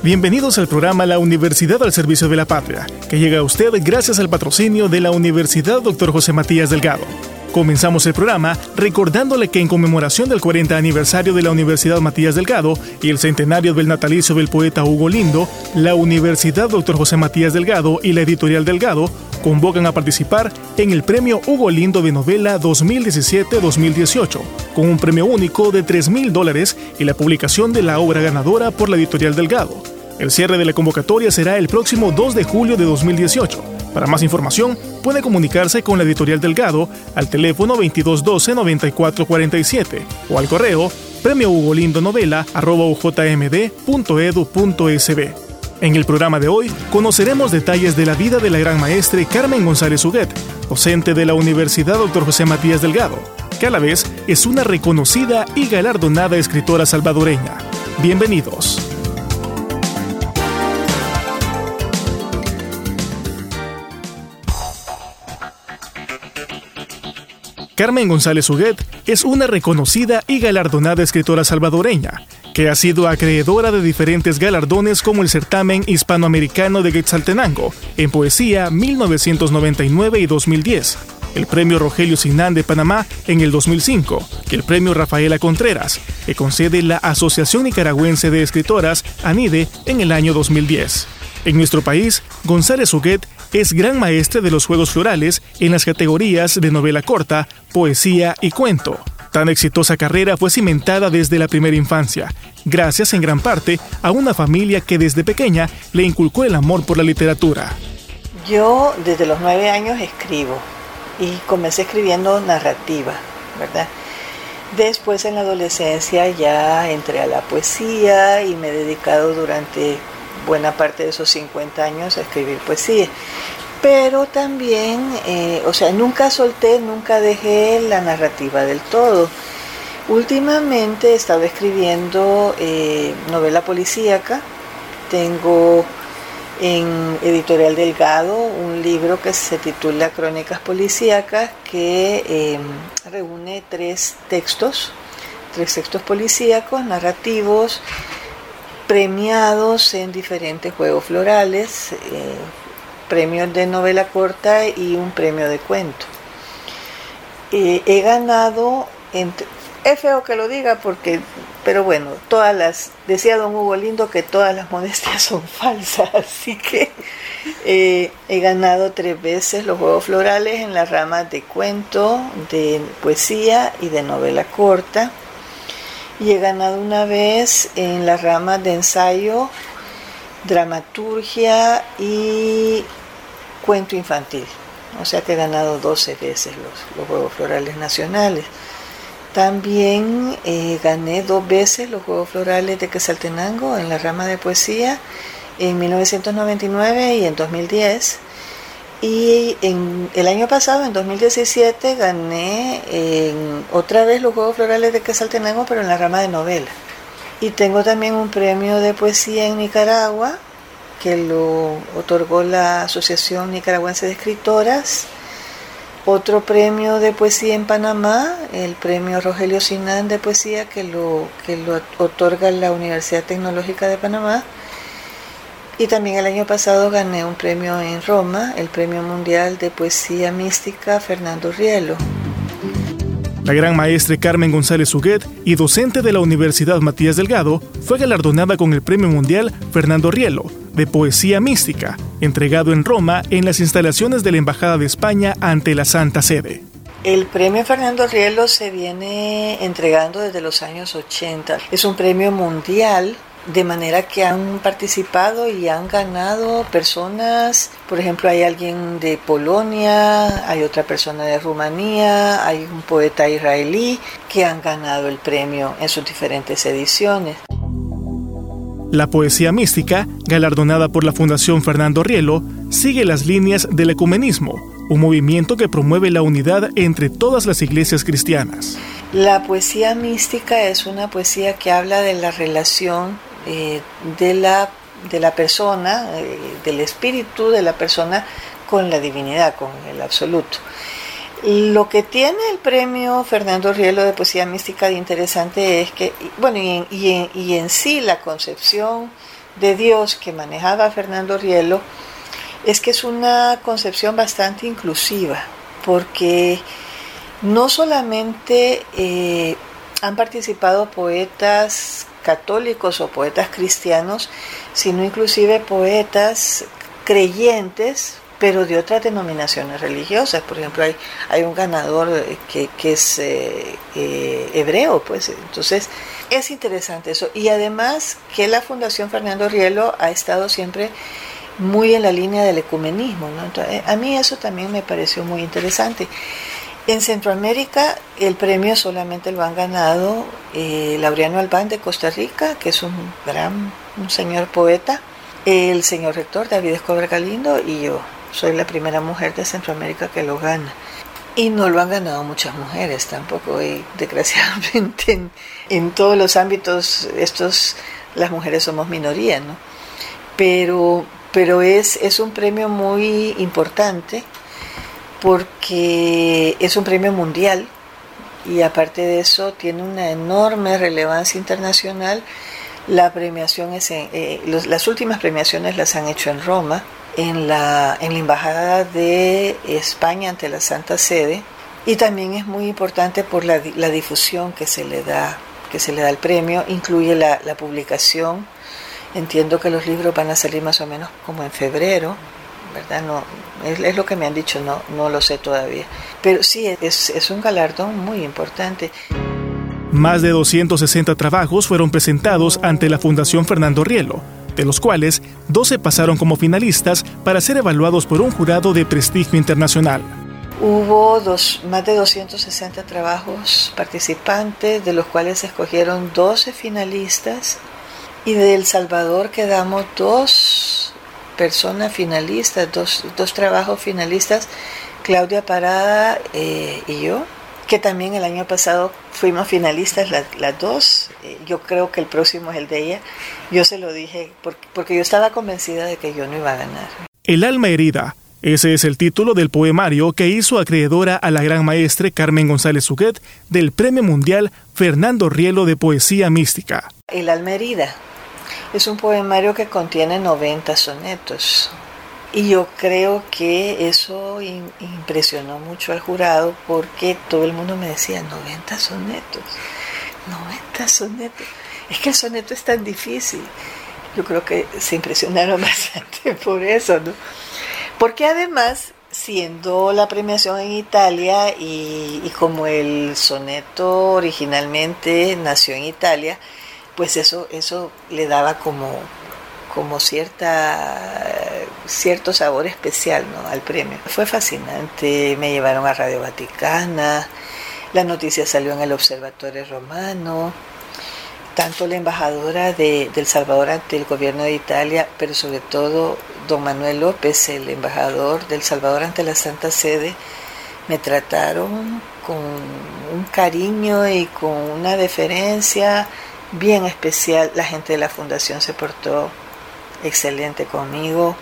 Bienvenidos al programa La Universidad al Servicio de la Patria, que llega a usted gracias al patrocinio de la Universidad Dr. José Matías Delgado. Comenzamos el programa recordándole que en conmemoración del 40 aniversario de la Universidad Matías Delgado y el centenario del natalicio del poeta Hugo Lindo, la Universidad Dr. José Matías Delgado y la Editorial Delgado convocan a participar en el Premio Hugo Lindo de Novela 2017-2018, con un premio único de 3 mil dólares y la publicación de la obra ganadora por la Editorial Delgado. El cierre de la convocatoria será el próximo 2 de julio de 2018. Para más información, puede comunicarse con la editorial Delgado al teléfono 2212-9447 o al correo premio Hugo Lindo Novela En el programa de hoy conoceremos detalles de la vida de la gran maestre Carmen González Huguet, docente de la Universidad Dr. José Matías Delgado, que a la vez es una reconocida y galardonada escritora salvadoreña. Bienvenidos. Carmen González Huguet es una reconocida y galardonada escritora salvadoreña, que ha sido acreedora de diferentes galardones como el certamen hispanoamericano de Quetzaltenango en poesía 1999 y 2010, el premio Rogelio Sinán de Panamá en el 2005 y el premio Rafaela Contreras, que concede la Asociación Nicaragüense de Escritoras, ANIDE, en el año 2010. En nuestro país, González Huguet es gran maestre de los juegos florales en las categorías de novela corta, poesía y cuento. Tan exitosa carrera fue cimentada desde la primera infancia, gracias en gran parte a una familia que desde pequeña le inculcó el amor por la literatura. Yo desde los nueve años escribo y comencé escribiendo narrativa, ¿verdad? Después en la adolescencia ya entré a la poesía y me he dedicado durante buena parte de esos 50 años a escribir poesía. Pero también, eh, o sea, nunca solté, nunca dejé la narrativa del todo. Últimamente he estado escribiendo eh, novela policíaca. Tengo en Editorial Delgado un libro que se titula Crónicas Policíacas que eh, reúne tres textos, tres textos policíacos, narrativos, premiados en diferentes juegos florales, eh, premios de novela corta y un premio de cuento. Eh, he ganado, es feo que lo diga porque, pero bueno, todas las, decía don Hugo Lindo que todas las modestias son falsas, así que eh, he ganado tres veces los juegos florales en las ramas de cuento, de poesía y de novela corta y he ganado una vez en las ramas de ensayo, dramaturgia y cuento infantil. O sea que he ganado 12 veces los, Juegos Florales Nacionales. También eh, gané dos veces los Juegos Florales de Quesaltenango en la rama de poesía en 1999 y en 2010. Y en el año pasado, en 2017, gané otra vez los Juegos Florales de Quesaltenango, pero en la rama de novela. Y tengo también un premio de poesía en Nicaragua, que lo otorgó la Asociación Nicaragüense de Escritoras. Otro premio de poesía en Panamá, el premio Rogelio Sinán de poesía, que lo, que lo otorga la Universidad Tecnológica de Panamá y también el año pasado gané un premio en Roma, el Premio Mundial de Poesía Mística Fernando Rielo. La gran maestra Carmen González Huguet y docente de la Universidad Matías Delgado fue galardonada con el Premio Mundial Fernando Rielo de Poesía Mística, entregado en Roma en las instalaciones de la Embajada de España ante la Santa Sede. El premio Fernando Rielo se viene entregando desde los años 80. Es un premio mundial de manera que han participado y han ganado personas, por ejemplo, hay alguien de Polonia, hay otra persona de Rumanía, hay un poeta israelí que han ganado el premio en sus diferentes ediciones. La poesía mística, galardonada por la Fundación Fernando Rielo, sigue las líneas del ecumenismo, un movimiento que promueve la unidad entre todas las iglesias cristianas. La poesía mística es una poesía que habla de la relación eh, de, la, de la persona, eh, del espíritu de la persona con la divinidad, con el absoluto. Lo que tiene el premio Fernando Rielo de Poesía Mística de interesante es que, bueno, y en, y en, sí la concepción de Dios que manejaba Fernando Rielo es que es una concepción bastante inclusiva, porque no solamente eh, han participado poetas católicos o poetas cristianos, sino inclusive poetas creyentes pero de otras denominaciones religiosas. Por ejemplo, hay, hay un ganador que, que es eh, eh, hebreo, pues entonces es interesante eso. Y además que la Fundación Fernando Rielo ha estado siempre muy en la línea del ecumenismo. ¿no? a mí eso también me pareció muy interesante. En Centroamérica el premio solamente lo han ganado eh, Laureano Albán de Costa Rica, que es un gran, un señor poeta, el señor rector David Escobar Galindo y yo soy la primera mujer de Centroamérica que lo gana. Y no lo han ganado muchas mujeres tampoco, y desgraciadamente en, todos los ámbitos estos las mujeres somos minoría, ¿no? Pero, pero es, es un premio muy importante porque es un premio mundial y aparte de eso tiene una enorme relevancia internacional. La premiación es eh, las últimas premiaciones las han hecho en Roma en la, en la Embajada de España ante la Santa Sede y también es muy importante por la, la difusión que se le da que se le da el premio, incluye la, la, publicación. Entiendo que los libros van a salir más o menos como en febrero, ¿verdad? No, es, es lo que me han dicho, no, no lo sé todavía. Pero sí, es, es un galardón muy importante. Más de 260 trabajos fueron presentados ante la Fundación Fernando Rielo de los cuales 12 pasaron como finalistas para ser evaluados por un jurado de prestigio internacional. Hubo dos, más de 260 trabajos participantes, de los cuales se escogieron 12 finalistas y de El Salvador quedamos dos personas finalistas, dos, dos trabajos finalistas, Claudia Parada eh, y yo que también el año pasado fuimos finalistas las, dos. Eh, yo creo que el próximo es el de ella. Yo se lo dije porque, yo estaba convencida de que yo no iba a ganar. El alma herida. Ese es el título del poemario que hizo acreedora a la gran maestre Carmen González Huguet del Premio Mundial Fernando Rielo de Poesía Mística. El alma herida es un poemario que contiene 90 sonetos. Y yo creo que eso impresionó mucho al jurado porque todo el mundo me decía 90 sonetos, 90 sonetos. Es que el soneto es tan difícil. Yo creo que se impresionaron bastante por eso, ¿no? Porque además, siendo la premiación en Italia y, y como el soneto originalmente nació en Italia, pues eso, eso le daba como, como cierta, cierto sabor especial ¿no? al premio. Fue fascinante, me llevaron a Radio Vaticana, la noticia salió en el Observatorio Romano, tanto la embajadora de, del Salvador ante el gobierno de Italia, pero sobre todo don Manuel López, el embajador del Salvador ante la Santa Sede, me trataron con un cariño y con una deferencia bien especial. La gente de la fundación se portó excelente conmigo.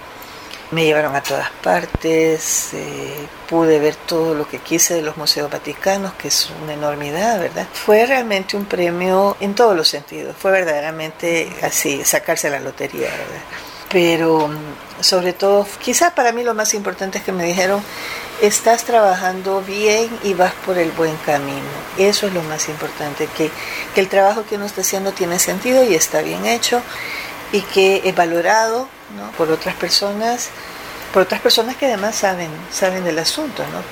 Me llevaron a todas partes, eh, pude ver todo lo que quise de los museos vaticanos, que es una enormidad, ¿verdad? Fue realmente un premio en todos los sentidos, fue verdaderamente así, sacarse la lotería, ¿verdad? Pero mm, sobre todo, quizás para mí lo más importante es que me dijeron, estás trabajando bien y vas por el buen camino. Eso es lo más importante, que, el trabajo que uno está haciendo tiene sentido y está bien hecho y que es valorado por otras personas, por otras personas que además saben, saben del asunto, ¿no?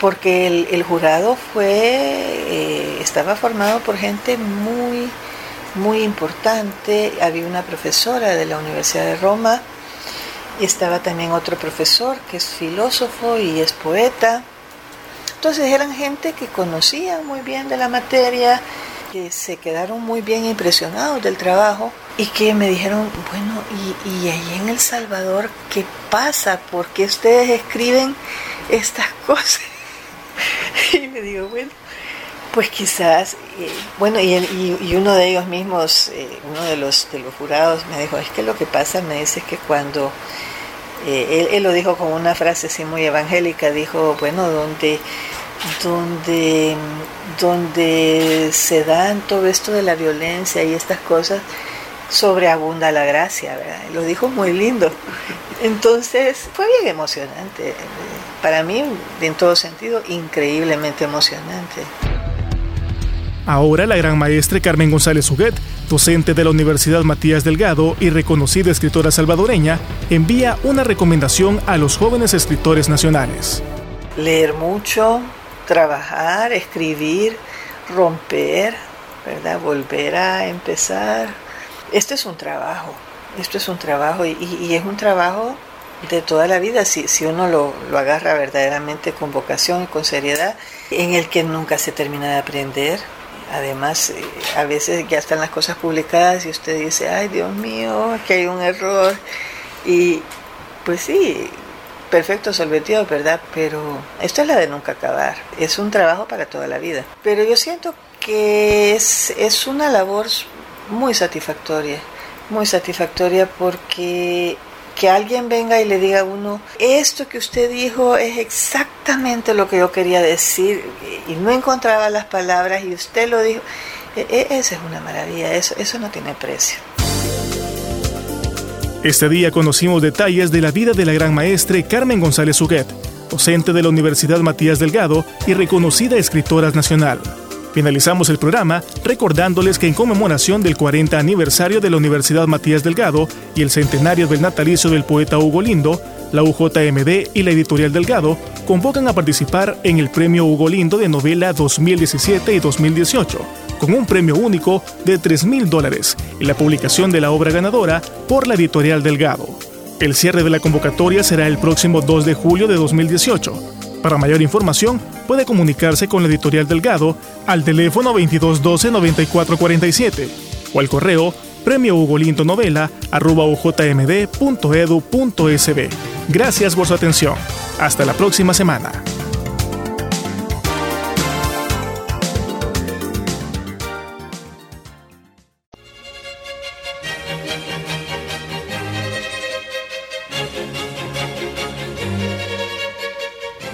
Porque el, jurado fue, eh, estaba formado por gente muy muy importante. Había una profesora de la Universidad de Roma y estaba también otro profesor que es filósofo y es poeta. Entonces eran gente que conocía muy bien de la materia, que se quedaron muy bien impresionados del trabajo y que me dijeron, bueno, ¿y, ahí en El Salvador qué pasa? ¿Por qué ustedes escriben estas cosas? y le digo, bueno, pues quizás, eh, bueno, y, y, uno de ellos mismos, eh, uno de los, de los jurados me dijo, es que lo que pasa, me dice que cuando eh, él, lo dijo con una frase así muy evangélica, dijo, bueno, donde, donde, donde se dan todo esto de la violencia y estas cosas, sobreabunda la gracia, ¿verdad? Lo dijo muy lindo. Entonces fue bien emocionante. Para mí, en todo sentido, increíblemente emocionante. Ahora la gran maestra Carmen González Huguet, docente de la Universidad Matías Delgado y reconocida escritora salvadoreña, envía una recomendación a los jóvenes escritores nacionales. Leer mucho, trabajar, escribir, romper, ¿verdad? Volver a empezar. Esto es un trabajo, esto es un trabajo y, es un trabajo de toda la vida, si, uno lo, agarra verdaderamente con vocación y con seriedad, en el que nunca se termina de aprender, Además, eh, a veces ya están las cosas publicadas y usted dice, ay Dios mío, que hay un error. Y pues sí, perfecto solventado, ¿verdad? Pero esto es la de nunca acabar. Es un trabajo para toda la vida. Pero yo siento que es, es una labor muy satisfactoria, muy satisfactoria porque que alguien venga y le diga a uno, esto que usted dijo es exactamente lo que yo quería decir y no encontraba las palabras y usted lo dijo. E, e, esa es una maravilla, eso, eso no tiene precio. Este día conocimos detalles de la vida de la gran maestre Carmen González Huguet, docente de la Universidad Matías Delgado y reconocida escritora nacional. Finalizamos el programa recordándoles que en conmemoración del 40 aniversario de la Universidad Matías Delgado y el centenario del natalicio del poeta Hugo Lindo, la UJMD y la Editorial Delgado convocan a participar en el Premio Hugo Lindo de Novela 2017 y 2018, con un premio único de 3 mil dólares y la publicación de la obra ganadora por la Editorial Delgado. El cierre de la convocatoria será el próximo 2 de julio de 2018 para mayor información, puede comunicarse con la editorial Delgado al teléfono 2212-9447 o al correo premio Gracias por su atención. Hasta la próxima semana.